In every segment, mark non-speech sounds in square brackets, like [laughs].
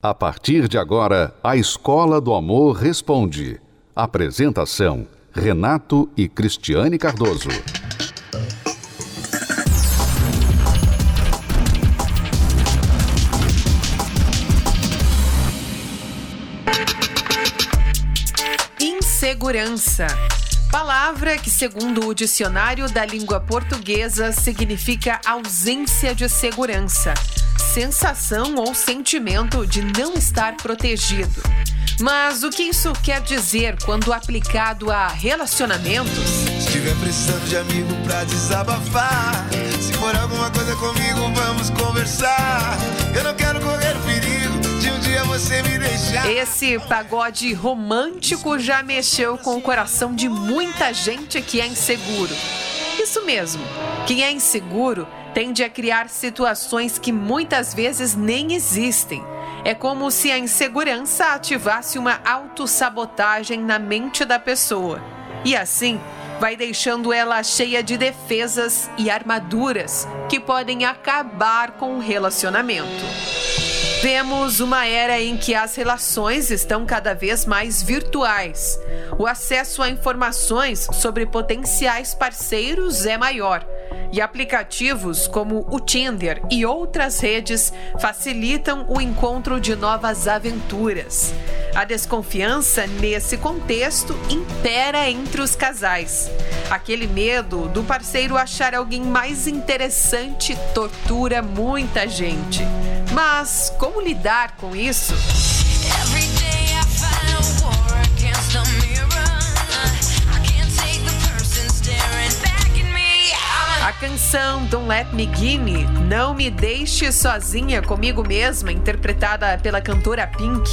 A partir de agora, a Escola do Amor Responde. Apresentação: Renato e Cristiane Cardoso. Insegurança. Palavra que, segundo o dicionário da língua portuguesa, significa ausência de segurança sensação ou sentimento de não estar protegido. Mas o que isso quer dizer quando aplicado a relacionamentos? Se tiver precisando de amigo pra desabafar, se for alguma coisa comigo, vamos conversar. Eu não quero correr perigo de um dia você me deixar. Esse pagode romântico já mexeu com o coração de muita gente que é inseguro. Isso mesmo, quem é inseguro tende a criar situações que muitas vezes nem existem. É como se a insegurança ativasse uma autossabotagem na mente da pessoa. E assim, vai deixando ela cheia de defesas e armaduras que podem acabar com o relacionamento. Vemos uma era em que as relações estão cada vez mais virtuais. O acesso a informações sobre potenciais parceiros é maior e aplicativos como o Tinder e outras redes facilitam o encontro de novas aventuras. A desconfiança nesse contexto impera entre os casais. Aquele medo do parceiro achar alguém mais interessante tortura muita gente. Mas como lidar com isso? Canção Don't Let Me Gimme, Não Me Deixe Sozinha Comigo Mesma, interpretada pela cantora Pink,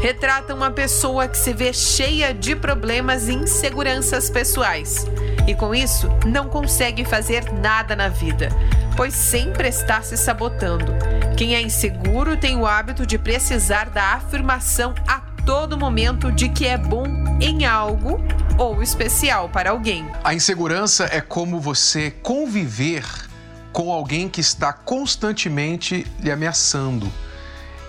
retrata uma pessoa que se vê cheia de problemas e inseguranças pessoais. E com isso, não consegue fazer nada na vida, pois sempre está se sabotando. Quem é inseguro tem o hábito de precisar da afirmação a todo momento de que é bom em algo ou especial para alguém. A insegurança é como você conviver com alguém que está constantemente lhe ameaçando.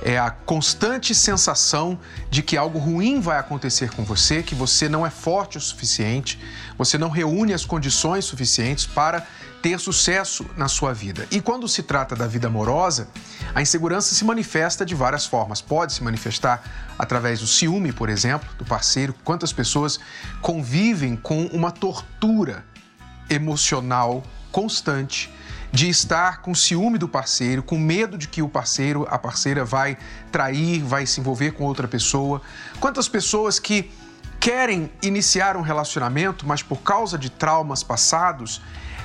É a constante sensação de que algo ruim vai acontecer com você, que você não é forte o suficiente, você não reúne as condições suficientes para ter sucesso na sua vida. E quando se trata da vida amorosa, a insegurança se manifesta de várias formas. Pode se manifestar através do ciúme, por exemplo, do parceiro. Quantas pessoas convivem com uma tortura emocional constante de estar com ciúme do parceiro, com medo de que o parceiro, a parceira vai trair, vai se envolver com outra pessoa. Quantas pessoas que querem iniciar um relacionamento, mas por causa de traumas passados,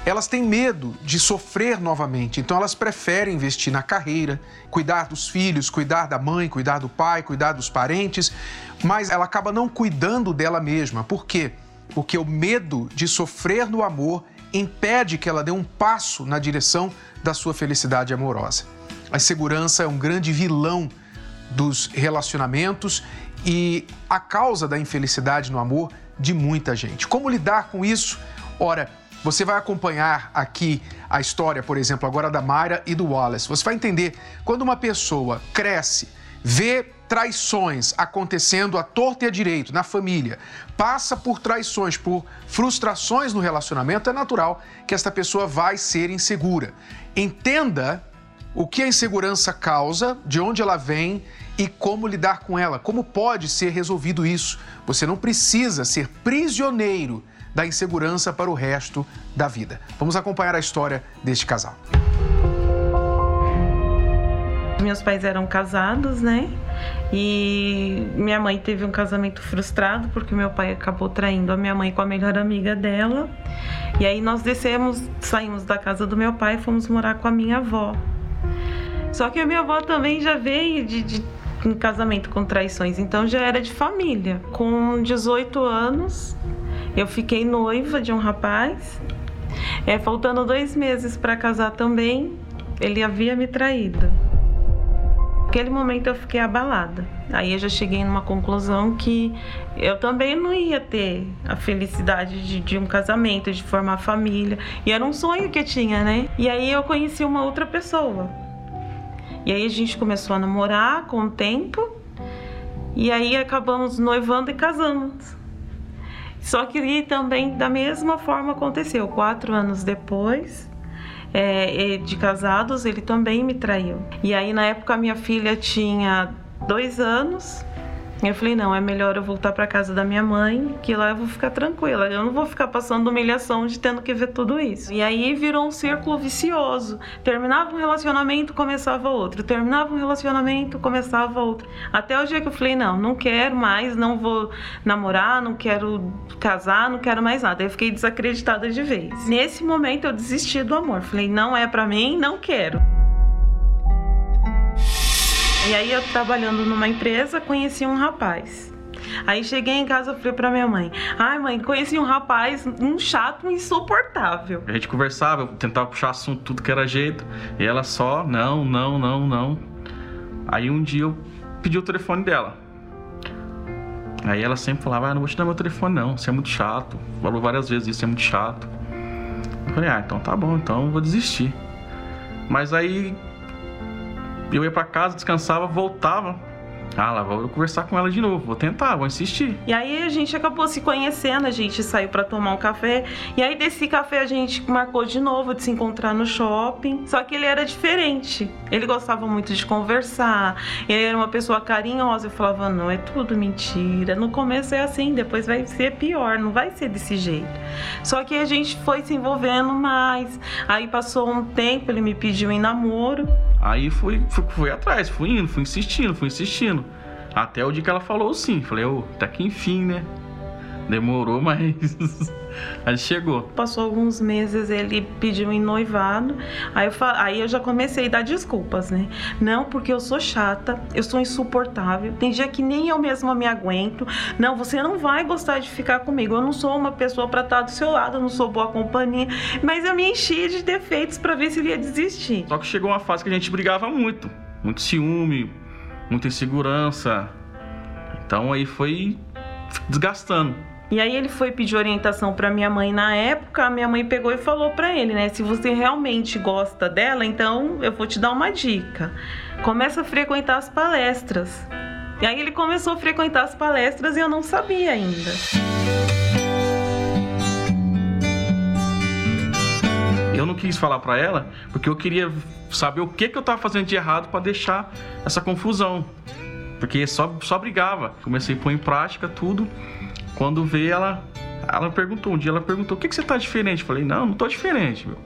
elas têm medo de sofrer novamente, então elas preferem investir na carreira, cuidar dos filhos, cuidar da mãe, cuidar do pai, cuidar dos parentes, mas ela acaba não cuidando dela mesma. Por quê? Porque o medo de sofrer no amor impede que ela dê um passo na direção da sua felicidade amorosa. A insegurança é um grande vilão dos relacionamentos e a causa da infelicidade no amor de muita gente. Como lidar com isso? Ora, você vai acompanhar aqui a história, por exemplo, agora da Mayra e do Wallace. Você vai entender quando uma pessoa cresce, vê traições acontecendo à torta e à direito na família, passa por traições, por frustrações no relacionamento, é natural que esta pessoa vai ser insegura. Entenda o que a insegurança causa, de onde ela vem e como lidar com ela, como pode ser resolvido isso. Você não precisa ser prisioneiro da insegurança para o resto da vida. Vamos acompanhar a história deste casal. Meus pais eram casados, né? E minha mãe teve um casamento frustrado porque meu pai acabou traindo a minha mãe com a melhor amiga dela. E aí nós descemos, saímos da casa do meu pai e fomos morar com a minha avó. Só que a minha avó também já veio de, de em casamento com traições, então já era de família. Com 18 anos, eu fiquei noiva de um rapaz, é, faltando dois meses para casar também, ele havia me traído. Naquele momento eu fiquei abalada. Aí eu já cheguei numa conclusão que eu também não ia ter a felicidade de, de, um casamento, de formar família. E era um sonho que eu tinha, né? E aí eu conheci uma outra pessoa. E aí a gente começou a namorar com o tempo. E aí acabamos noivando e casamos. Só que também da mesma forma aconteceu. Quatro anos depois é, de casados, ele também me traiu. E aí na época minha filha tinha dois anos eu falei, não, é melhor eu voltar para casa da minha mãe, que lá eu vou ficar tranquila. Eu não vou ficar passando humilhação de tendo que ver tudo isso. E aí virou um círculo vicioso. Terminava um relacionamento, começava outro. Terminava um relacionamento, começava outro. Até o dia que eu falei, não, não quero mais, não vou namorar, não quero casar, não quero mais nada. Aí eu fiquei desacreditada de vez. Nesse momento eu desisti do amor. Falei, não é para mim, não quero. E aí eu trabalhando numa empresa, conheci um rapaz. Aí cheguei em casa falei pra minha mãe: Ai, mãe, conheci um rapaz, um chato, insuportável. A gente conversava, eu tentava puxar assunto tudo que era jeito. E ela só, não, não, não, não. Aí um dia eu pedi o telefone dela. Aí ela sempre falava: Ah, não vou te dar meu telefone, não, você é muito chato. Falou várias vezes isso, é muito chato. Eu falei: Ah, então tá bom, então eu vou desistir. Mas aí eu ia para casa, descansava, voltava. Ah, lá vou conversar com ela de novo, vou tentar, vou insistir. E aí a gente acabou se conhecendo, a gente saiu para tomar um café. E aí desse café a gente marcou de novo de se encontrar no shopping. Só que ele era diferente. Ele gostava muito de conversar. Ele era uma pessoa carinhosa. Eu falava, não, é tudo mentira. No começo é assim, depois vai ser pior, não vai ser desse jeito. Só que a gente foi se envolvendo mais. Aí passou um tempo, ele me pediu em namoro. Aí fui, fui, fui atrás, fui indo, fui insistindo, fui insistindo. Até o dia que ela falou sim. Falei, ô, oh, até que enfim, né? Demorou, mas [laughs] aí chegou. Passou alguns meses, ele pediu em noivado. Aí eu, aí eu já comecei a dar desculpas, né? Não, porque eu sou chata, eu sou insuportável. Tem dia que nem eu mesma me aguento. Não, você não vai gostar de ficar comigo. Eu não sou uma pessoa para estar do seu lado, eu não sou boa companhia. Mas eu me enchi de defeitos para ver se ele ia desistir. Só que chegou uma fase que a gente brigava muito. Muito ciúme, muita insegurança. Então aí foi desgastando. E aí ele foi pedir orientação para minha mãe na época, a minha mãe pegou e falou para ele, né, se você realmente gosta dela, então eu vou te dar uma dica. Começa a frequentar as palestras. E aí ele começou a frequentar as palestras e eu não sabia ainda. Eu não quis falar para ela porque eu queria saber o que, que eu tava fazendo de errado para deixar essa confusão. Porque só, só brigava. Comecei a pôr em prática tudo. Quando veio ela, ela perguntou, um dia ela perguntou, o que, que você tá diferente? Eu falei, não, não tô diferente, meu.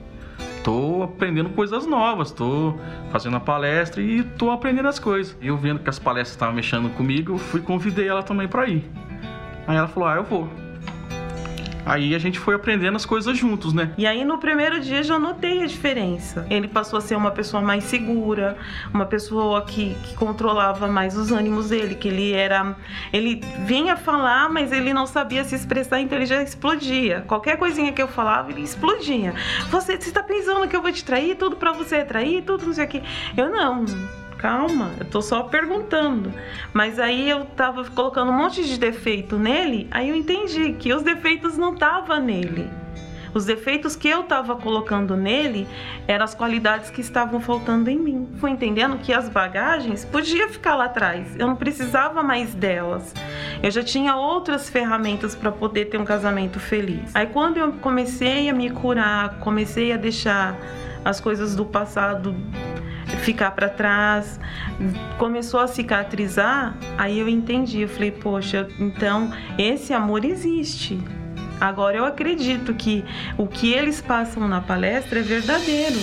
Aprendendo coisas novas, tô fazendo a palestra e tô aprendendo as coisas. Eu vendo que as palestras estavam mexendo comigo, eu fui convidei ela também para ir. Aí ela falou, ah, eu vou. Aí a gente foi aprendendo as coisas juntos, né? E aí no primeiro dia já notei a diferença. Ele passou a ser uma pessoa mais segura, uma pessoa que, que controlava mais os ânimos dele, que ele era. Ele vinha falar, mas ele não sabia se expressar, então ele já explodia. Qualquer coisinha que eu falava, ele explodia. Você, você tá pensando que eu vou te trair? Tudo para você é trair? Tudo não sei o quê. Eu não calma, eu tô só perguntando. Mas aí eu tava colocando um monte de defeito nele, aí eu entendi que os defeitos não estavam nele. Os defeitos que eu estava colocando nele eram as qualidades que estavam faltando em mim. Fui entendendo que as bagagens podiam ficar lá atrás. Eu não precisava mais delas. Eu já tinha outras ferramentas para poder ter um casamento feliz. Aí quando eu comecei a me curar, comecei a deixar as coisas do passado ficar para trás, começou a cicatrizar, aí eu entendi, eu falei, poxa, então esse amor existe. Agora eu acredito que o que eles passam na palestra é verdadeiro.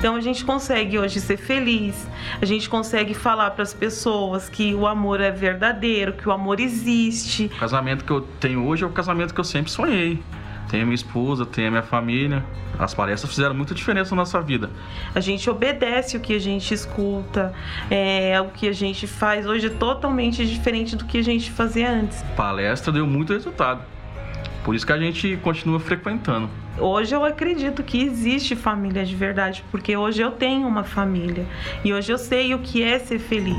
Então a gente consegue hoje ser feliz, a gente consegue falar para as pessoas que o amor é verdadeiro, que o amor existe. O casamento que eu tenho hoje é o casamento que eu sempre sonhei. Tenho minha esposa, tenho a minha família. As palestras fizeram muita diferença na nossa vida. A gente obedece o que a gente escuta, é, o que a gente faz hoje é totalmente diferente do que a gente fazia antes. A palestra deu muito resultado. Por isso que a gente continua frequentando. Hoje eu acredito que existe família de verdade, porque hoje eu tenho uma família e hoje eu sei o que é ser feliz.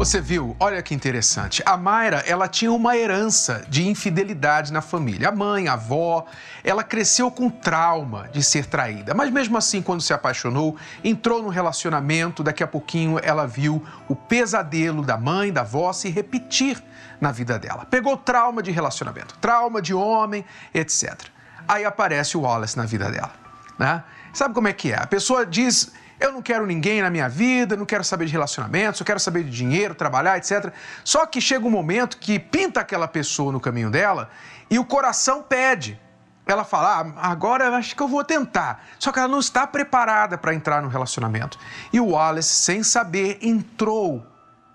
Você viu? Olha que interessante. A Mayra, ela tinha uma herança de infidelidade na família. A mãe, a avó, ela cresceu com trauma de ser traída. Mas mesmo assim, quando se apaixonou, entrou no relacionamento, daqui a pouquinho ela viu o pesadelo da mãe, da avó se repetir na vida dela. Pegou trauma de relacionamento, trauma de homem, etc. Aí aparece o Wallace na vida dela, né? Sabe como é que é? A pessoa diz eu não quero ninguém na minha vida, não quero saber de relacionamentos, eu quero saber de dinheiro, trabalhar, etc. Só que chega um momento que pinta aquela pessoa no caminho dela e o coração pede. Ela fala, ah, agora acho que eu vou tentar. Só que ela não está preparada para entrar no relacionamento. E o Wallace, sem saber, entrou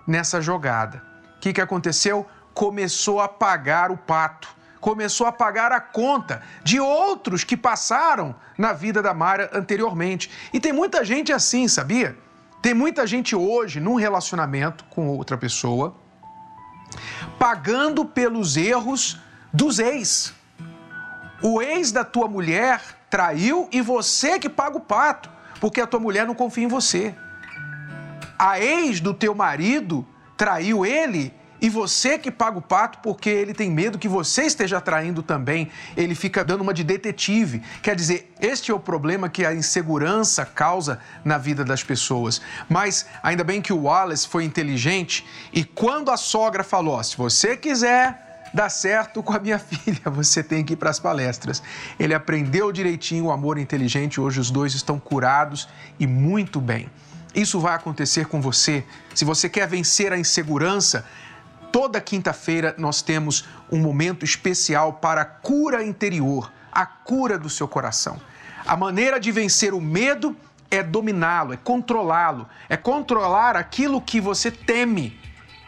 nessa jogada. O que, que aconteceu? Começou a pagar o pato começou a pagar a conta de outros que passaram na vida da Mara anteriormente. E tem muita gente assim, sabia? Tem muita gente hoje num relacionamento com outra pessoa pagando pelos erros dos ex. O ex da tua mulher traiu e você que paga o pato, porque a tua mulher não confia em você. A ex do teu marido traiu ele e você que paga o pato porque ele tem medo que você esteja traindo também. Ele fica dando uma de detetive. Quer dizer, este é o problema que a insegurança causa na vida das pessoas. Mas ainda bem que o Wallace foi inteligente e quando a sogra falou: se você quiser dar certo com a minha [laughs] filha, você tem que ir para as palestras. Ele aprendeu direitinho o amor inteligente, hoje os dois estão curados e muito bem. Isso vai acontecer com você. Se você quer vencer a insegurança, Toda quinta-feira nós temos um momento especial para a cura interior, a cura do seu coração. A maneira de vencer o medo é dominá-lo, é controlá-lo, é controlar aquilo que você teme.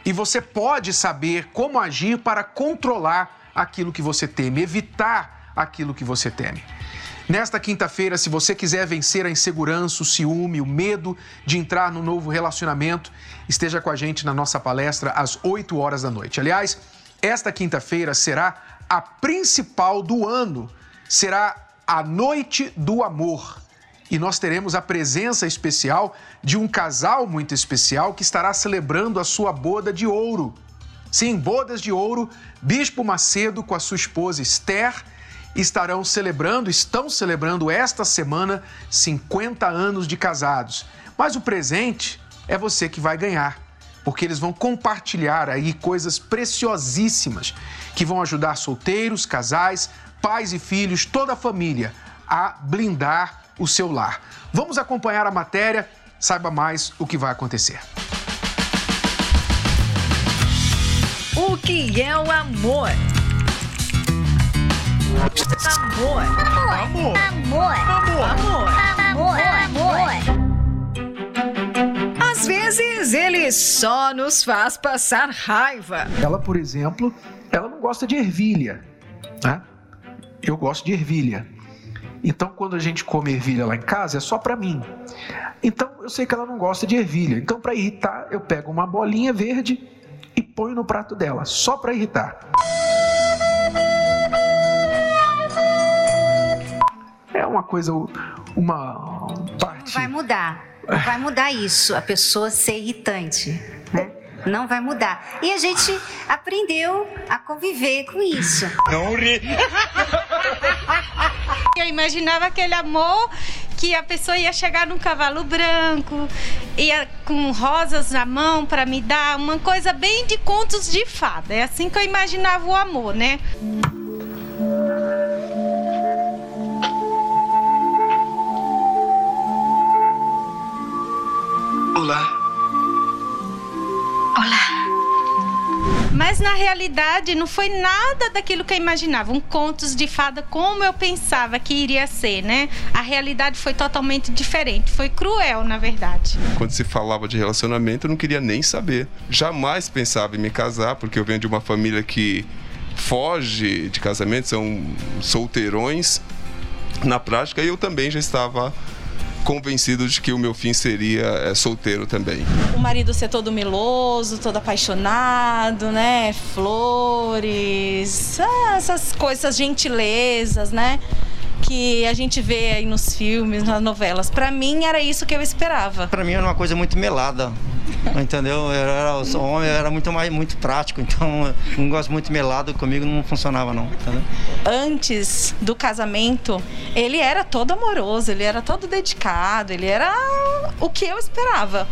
E você pode saber como agir para controlar aquilo que você teme, evitar aquilo que você teme. Nesta quinta-feira, se você quiser vencer a insegurança, o ciúme, o medo de entrar no novo relacionamento, esteja com a gente na nossa palestra às 8 horas da noite. Aliás, esta quinta-feira será a principal do ano. Será a Noite do Amor. E nós teremos a presença especial de um casal muito especial que estará celebrando a sua boda de ouro. Sim, bodas de ouro, Bispo Macedo com a sua esposa Esther estarão celebrando, estão celebrando esta semana 50 anos de casados. Mas o presente é você que vai ganhar, porque eles vão compartilhar aí coisas preciosíssimas que vão ajudar solteiros, casais, pais e filhos, toda a família a blindar o seu lar. Vamos acompanhar a matéria, saiba mais o que vai acontecer. O que é o amor? Amor. Amor. Amor. Amor. Amor. Amor. Às vezes ele só nos faz passar raiva. Ela, por exemplo, ela não gosta de ervilha, né? Eu gosto de ervilha. Então, quando a gente come ervilha lá em casa, é só para mim. Então, eu sei que ela não gosta de ervilha. Então, para irritar, eu pego uma bolinha verde e ponho no prato dela, só para irritar. Uma coisa, uma parte. Vai mudar. Vai mudar isso, a pessoa ser irritante, né? Não vai mudar. E a gente aprendeu a conviver com isso. Não ri. Eu imaginava aquele amor que a pessoa ia chegar num cavalo branco, ia com rosas na mão para me dar, uma coisa bem de contos de fada. É assim que eu imaginava o amor, né? Mas na realidade não foi nada daquilo que eu imaginava, um contos de fada como eu pensava que iria ser, né? A realidade foi totalmente diferente, foi cruel, na verdade. Quando se falava de relacionamento, eu não queria nem saber. Jamais pensava em me casar, porque eu venho de uma família que foge de casamento, são solteirões. Na prática, eu também já estava convencido de que o meu fim seria é, solteiro também. O marido ser todo meloso, todo apaixonado, né? Flores, essas coisas, gentilezas, né? Que a gente vê aí nos filmes, nas novelas. Para mim era isso que eu esperava. Para mim era uma coisa muito melada. Entendeu? Eu era, o homem era muito mais muito prático, então não gosto muito melado, comigo não funcionava não. Entendeu? Antes do casamento, ele era todo amoroso, ele era todo dedicado, ele era o que eu esperava.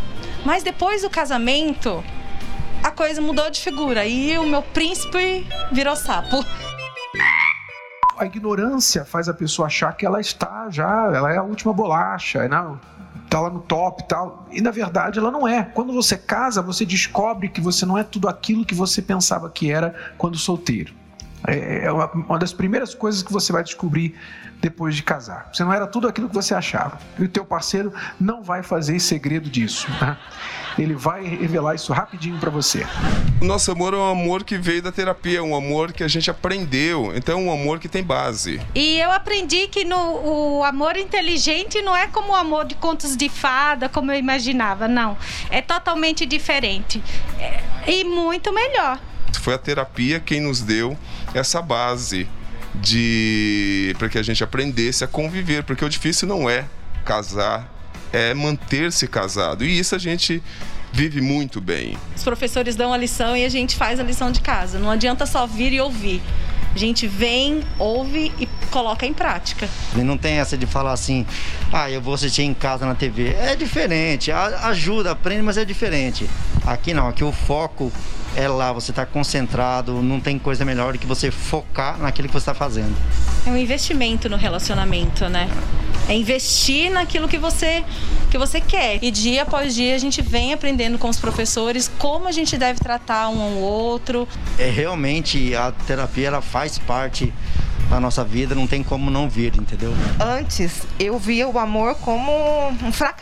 Mas depois do casamento, a coisa mudou de figura e o meu príncipe virou sapo. A ignorância faz a pessoa achar que ela está já, ela é a última bolacha, não, tá lá no top e tal. E na verdade ela não é. Quando você casa, você descobre que você não é tudo aquilo que você pensava que era quando solteiro. É, é uma, uma das primeiras coisas que você vai descobrir depois de casar. Você não era tudo aquilo que você achava. E o teu parceiro não vai fazer segredo disso. Né? Ele vai revelar isso rapidinho para você. O nosso amor é um amor que veio da terapia, um amor que a gente aprendeu. Então é um amor que tem base. E eu aprendi que no, o amor inteligente não é como o amor de contos de fada, como eu imaginava. Não. É totalmente diferente. É, e muito melhor. Foi a terapia quem nos deu essa base de para que a gente aprendesse a conviver, porque o difícil não é casar, é manter-se casado. E isso a gente vive muito bem. Os professores dão a lição e a gente faz a lição de casa. Não adianta só vir e ouvir. A gente vem, ouve e coloca em prática. E não tem essa de falar assim, ah, eu vou assistir em casa na TV. É diferente, ajuda, aprende, mas é diferente. Aqui não, aqui o foco é lá, você está concentrado, não tem coisa melhor do que você focar naquilo que você está fazendo. É um investimento no relacionamento, né? É investir naquilo que você que você quer. E dia após dia a gente vem aprendendo com os professores como a gente deve tratar um ao outro. É realmente a terapia ela faz parte na nossa vida, não tem como não vir, entendeu? Antes eu via o amor como um fracasso.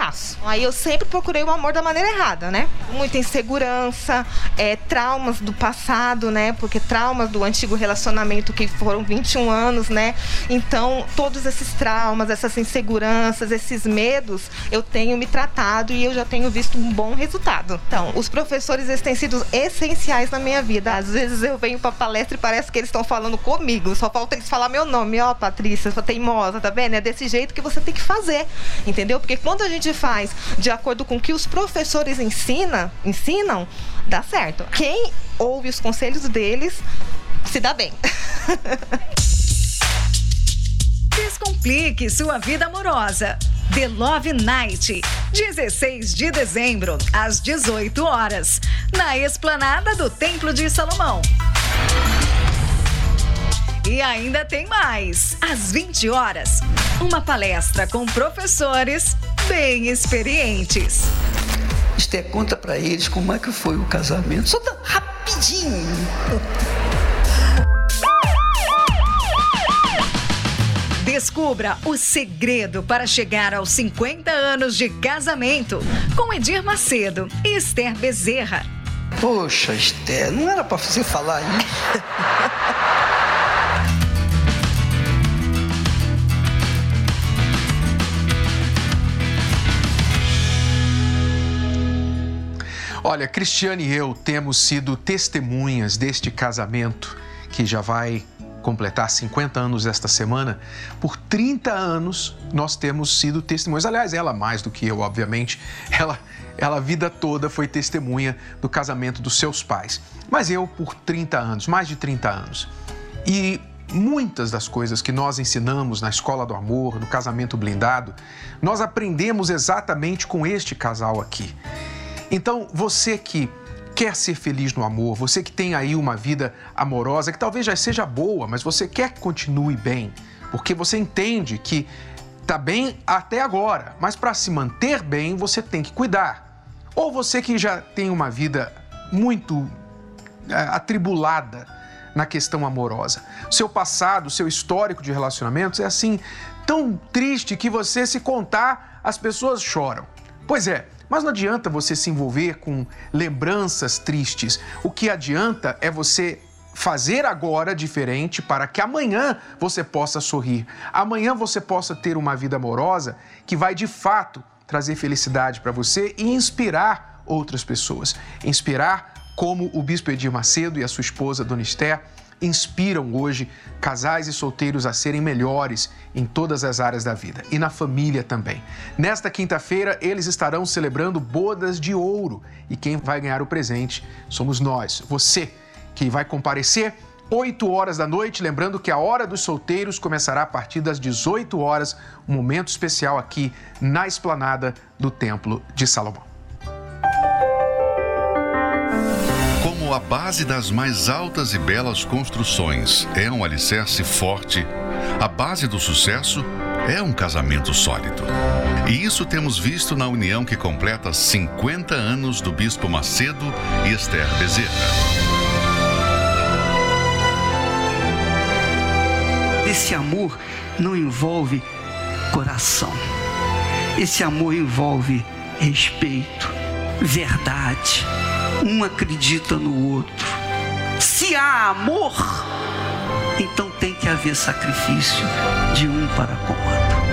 Aí eu sempre procurei o amor da maneira errada, né? Muita insegurança, é, traumas do passado, né? Porque traumas do antigo relacionamento que foram 21 anos, né? Então, todos esses traumas, essas inseguranças, esses medos, eu tenho me tratado e eu já tenho visto um bom resultado. Então, os professores eles têm sido essenciais na minha vida. Às vezes eu venho para palestra e parece que eles estão falando comigo, só falta eles falar meu nome, ó, Patrícia, sua teimosa, tá vendo? É desse jeito que você tem que fazer, entendeu? Porque quando a gente faz de acordo com o que os professores ensina, ensinam, dá certo. Quem ouve os conselhos deles se dá bem. [laughs] Descomplique sua vida amorosa. The Love Night, 16 de dezembro, às 18 horas, na esplanada do Templo de Salomão. E ainda tem mais. Às 20 horas, uma palestra com professores bem experientes. Esté, conta para eles como é que foi o casamento. Só tá rapidinho. Descubra o segredo para chegar aos 50 anos de casamento com Edir Macedo e Esther Bezerra. Poxa, Esther, não era para você falar isso. [laughs] Olha, Cristiane e eu temos sido testemunhas deste casamento que já vai completar 50 anos esta semana. Por 30 anos nós temos sido testemunhas. Aliás, ela mais do que eu, obviamente. Ela, ela a vida toda foi testemunha do casamento dos seus pais. Mas eu por 30 anos, mais de 30 anos. E muitas das coisas que nós ensinamos na escola do amor, no casamento blindado, nós aprendemos exatamente com este casal aqui. Então, você que quer ser feliz no amor, você que tem aí uma vida amorosa que talvez já seja boa, mas você quer que continue bem, porque você entende que tá bem até agora, mas para se manter bem você tem que cuidar. Ou você que já tem uma vida muito é, atribulada na questão amorosa. Seu passado, seu histórico de relacionamentos é assim tão triste que você se contar as pessoas choram. Pois é, mas não adianta você se envolver com lembranças tristes. O que adianta é você fazer agora diferente para que amanhã você possa sorrir. Amanhã você possa ter uma vida amorosa que vai de fato trazer felicidade para você e inspirar outras pessoas. Inspirar como o bispo Edir Macedo e a sua esposa, Dona Esté, inspiram hoje casais e solteiros a serem melhores em todas as áreas da vida e na família também. Nesta quinta-feira, eles estarão celebrando bodas de ouro e quem vai ganhar o presente somos nós, você, que vai comparecer 8 horas da noite. Lembrando que a Hora dos Solteiros começará a partir das 18 horas, um momento especial aqui na esplanada do Templo de Salomão. A base das mais altas e belas construções é um alicerce forte, a base do sucesso é um casamento sólido. E isso temos visto na união que completa 50 anos do Bispo Macedo e Esther Bezerra. Esse amor não envolve coração. Esse amor envolve respeito, verdade. Um acredita no outro. Se há amor, então tem que haver sacrifício de um para com o outro.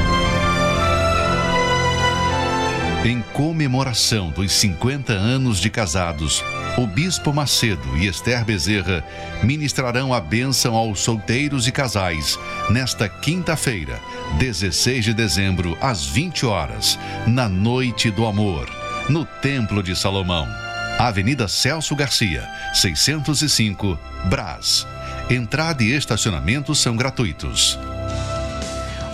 Em comemoração dos 50 anos de casados, o Bispo Macedo e Esther Bezerra ministrarão a bênção aos solteiros e casais nesta quinta-feira, 16 de dezembro, às 20 horas, na Noite do Amor, no Templo de Salomão. Avenida Celso Garcia, 605, Brás. Entrada e estacionamento são gratuitos.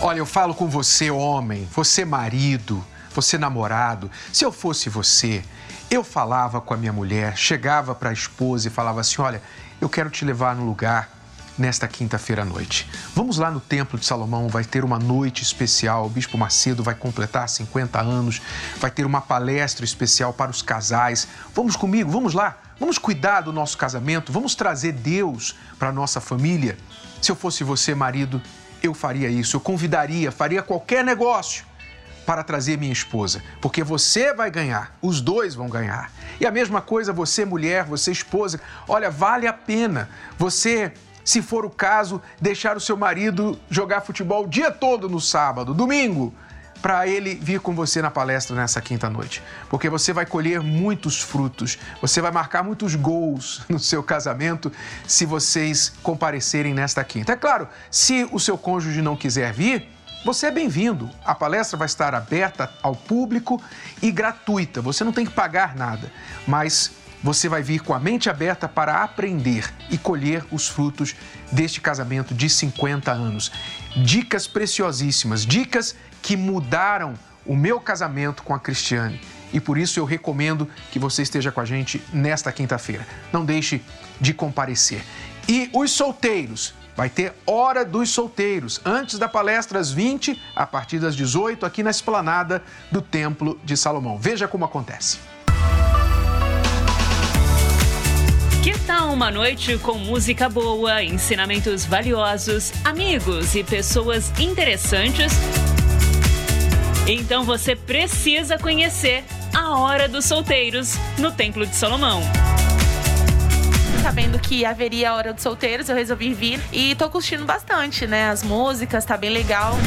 Olha, eu falo com você, homem, você, marido, você, namorado. Se eu fosse você, eu falava com a minha mulher, chegava para a esposa e falava assim: Olha, eu quero te levar no lugar nesta quinta-feira à noite. Vamos lá no Templo de Salomão, vai ter uma noite especial. O Bispo Macedo vai completar 50 anos, vai ter uma palestra especial para os casais. Vamos comigo, vamos lá. Vamos cuidar do nosso casamento, vamos trazer Deus para a nossa família. Se eu fosse você, marido, eu faria isso, eu convidaria, faria qualquer negócio para trazer minha esposa, porque você vai ganhar, os dois vão ganhar. E a mesma coisa você, mulher, você, esposa. Olha, vale a pena você, se for o caso, deixar o seu marido jogar futebol o dia todo no sábado, domingo, para ele vir com você na palestra nessa quinta noite. Porque você vai colher muitos frutos, você vai marcar muitos gols [laughs] no seu casamento se vocês comparecerem nesta quinta. É claro, se o seu cônjuge não quiser vir, você é bem-vindo. A palestra vai estar aberta ao público e gratuita. Você não tem que pagar nada, mas você vai vir com a mente aberta para aprender e colher os frutos deste casamento de 50 anos. Dicas preciosíssimas, dicas que mudaram o meu casamento com a Cristiane. E por isso eu recomendo que você esteja com a gente nesta quinta-feira. Não deixe de comparecer. E os solteiros, vai ter Hora dos Solteiros, antes da palestra às 20, a partir das 18, aqui na esplanada do Templo de Salomão. Veja como acontece. Que tal uma noite com música boa, ensinamentos valiosos, amigos e pessoas interessantes? Então você precisa conhecer a Hora dos Solteiros no Templo de Salomão sabendo que haveria a Hora dos Solteiros, eu resolvi vir e tô curtindo bastante, né? As músicas, tá bem legal.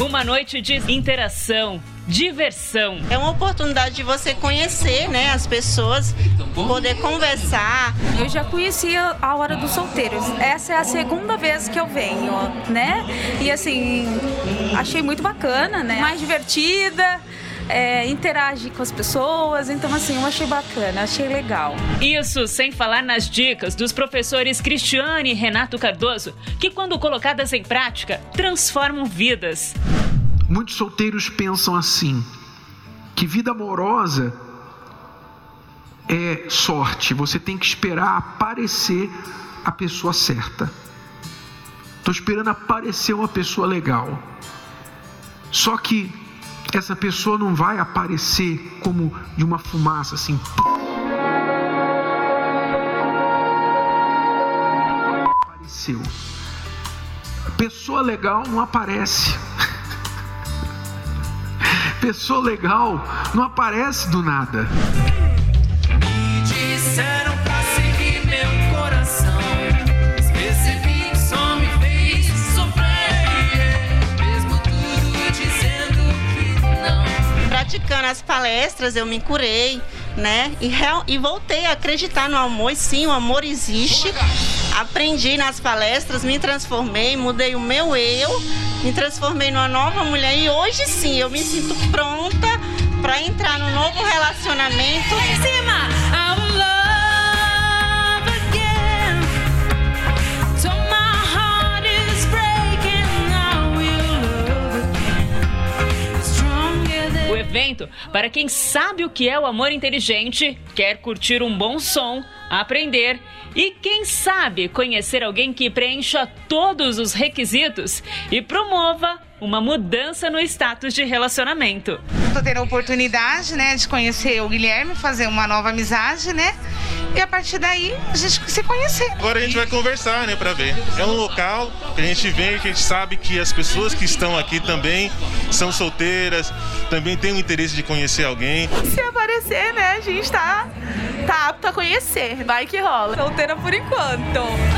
Uma noite de interação, diversão. É uma oportunidade de você conhecer, né, as pessoas, poder conversar. Eu já conhecia a Hora dos Solteiros. Essa é a segunda vez que eu venho, né? E assim, achei muito bacana, né? Mais divertida é, interage com as pessoas. Então, assim, eu achei bacana, achei legal. Isso sem falar nas dicas dos professores Cristiane e Renato Cardoso, que, quando colocadas em prática, transformam vidas. Muitos solteiros pensam assim: que vida amorosa é sorte, você tem que esperar aparecer a pessoa certa. Estou esperando aparecer uma pessoa legal. Só que essa pessoa não vai aparecer como de uma fumaça assim. Apareceu. Pessoa legal não aparece. Pessoa legal não aparece do nada. Me disseram pra seguir meu coração. Percebi que só me fez sofrer. Mesmo tudo dizendo que não. Praticando as palestras, eu me curei, né? E, real, e voltei a acreditar no amor. E sim, o amor existe. Aprendi nas palestras, me transformei, mudei o meu eu, me transformei numa nova mulher e hoje sim eu me sinto pronta para entrar no novo relacionamento. Em cima! O evento, para quem sabe o que é o amor inteligente, quer curtir um bom som, aprender. E, quem sabe, conhecer alguém que preencha todos os requisitos e promova uma mudança no status de relacionamento. Estou tendo a oportunidade, né, de conhecer o Guilherme, fazer uma nova amizade, né? E a partir daí a gente se conhecer. Agora a gente vai conversar, né, para ver. É um local que a gente vem, que a gente sabe que as pessoas que estão aqui também são solteiras, também têm o interesse de conhecer alguém. Se aparecer, né, a gente tá, tá apto a conhecer. Vai que rola. Solteira por enquanto.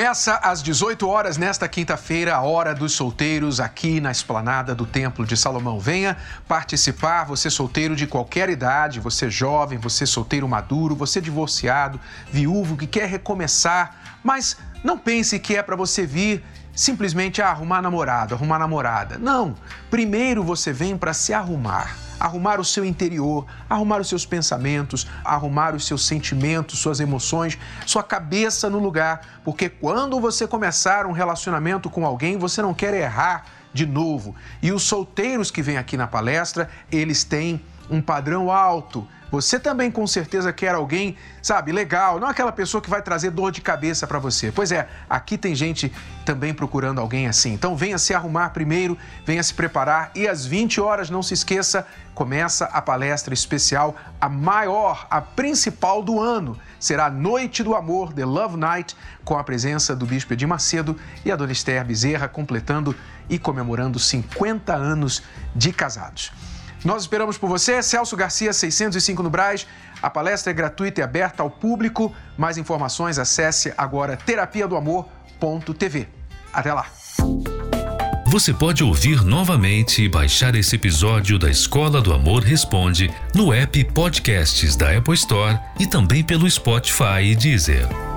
Começa às 18 horas nesta quinta-feira, a Hora dos Solteiros, aqui na esplanada do Templo de Salomão. Venha participar, você solteiro de qualquer idade, você jovem, você solteiro maduro, você divorciado, viúvo que quer recomeçar, mas não pense que é para você vir simplesmente arrumar namorado, arrumar namorada. Não, primeiro você vem para se arrumar arrumar o seu interior, arrumar os seus pensamentos, arrumar os seus sentimentos, suas emoções, sua cabeça no lugar, porque quando você começar um relacionamento com alguém, você não quer errar de novo. E os solteiros que vêm aqui na palestra, eles têm um padrão alto você também com certeza quer alguém, sabe, legal, não aquela pessoa que vai trazer dor de cabeça para você. Pois é, aqui tem gente também procurando alguém assim. Então venha se arrumar primeiro, venha se preparar e às 20 horas, não se esqueça, começa a palestra especial, a maior, a principal do ano. Será a Noite do Amor, The Love Night, com a presença do Bispo Edir Macedo e a Dona Esther Bezerra, completando e comemorando 50 anos de casados. Nós esperamos por você. Celso Garcia, 605 no Braz. A palestra é gratuita e aberta ao público. Mais informações, acesse agora terapia do amor.tv. Até lá. Você pode ouvir novamente e baixar esse episódio da Escola do Amor Responde no app Podcasts da Apple Store e também pelo Spotify e Deezer.